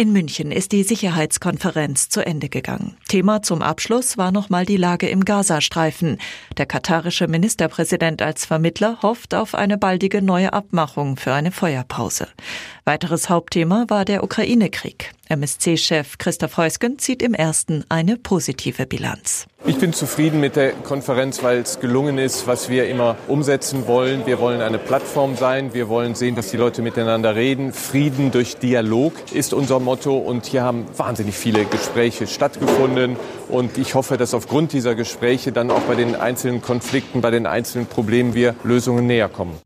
In München ist die Sicherheitskonferenz zu Ende gegangen. Thema zum Abschluss war nochmal die Lage im Gazastreifen. Der katarische Ministerpräsident als Vermittler hofft auf eine baldige neue Abmachung für eine Feuerpause. Weiteres Hauptthema war der Ukraine-Krieg. MSC-Chef Christoph Heusgen zieht im ersten eine positive Bilanz. Ich bin zufrieden mit der Konferenz, weil es gelungen ist, was wir immer umsetzen wollen. Wir wollen eine Plattform sein. Wir wollen sehen, dass die Leute miteinander reden. Frieden durch Dialog ist unser Motto. Und hier haben wahnsinnig viele Gespräche stattgefunden. Und ich hoffe, dass aufgrund dieser Gespräche dann auch bei den einzelnen Konflikten, bei den einzelnen Problemen wir Lösungen näher kommen.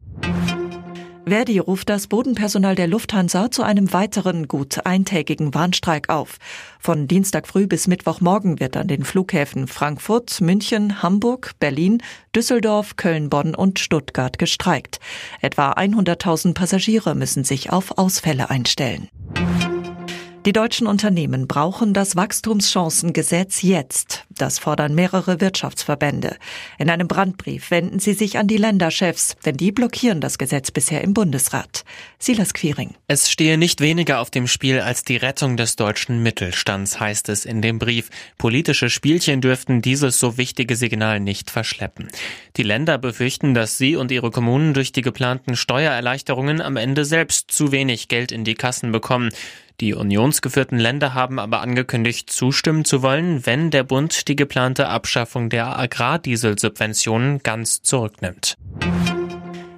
Verdi ruft das Bodenpersonal der Lufthansa zu einem weiteren gut eintägigen Warnstreik auf. Von Dienstag früh bis Mittwochmorgen wird an den Flughäfen Frankfurt, München, Hamburg, Berlin, Düsseldorf, Köln, Bonn und Stuttgart gestreikt. Etwa 100.000 Passagiere müssen sich auf Ausfälle einstellen. Die deutschen Unternehmen brauchen das Wachstumschancengesetz jetzt. Das fordern mehrere Wirtschaftsverbände. In einem Brandbrief wenden sie sich an die Länderchefs, denn die blockieren das Gesetz bisher im Bundesrat. Silas Quiring. Es stehe nicht weniger auf dem Spiel als die Rettung des deutschen Mittelstands, heißt es in dem Brief. Politische Spielchen dürften dieses so wichtige Signal nicht verschleppen. Die Länder befürchten, dass sie und ihre Kommunen durch die geplanten Steuererleichterungen am Ende selbst zu wenig Geld in die Kassen bekommen. Die unionsgeführten Länder haben aber angekündigt, zustimmen zu wollen, wenn der Bund die geplante Abschaffung der Agrardieselsubventionen ganz zurücknimmt.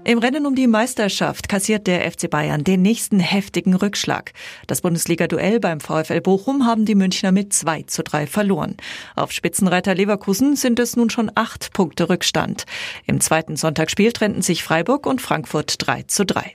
Im Rennen um die Meisterschaft kassiert der FC Bayern den nächsten heftigen Rückschlag. Das Bundesliga-Duell beim VfL Bochum haben die Münchner mit 2 zu 3 verloren. Auf Spitzenreiter Leverkusen sind es nun schon acht Punkte Rückstand. Im zweiten Sonntagsspiel trennten sich Freiburg und Frankfurt 3 zu 3.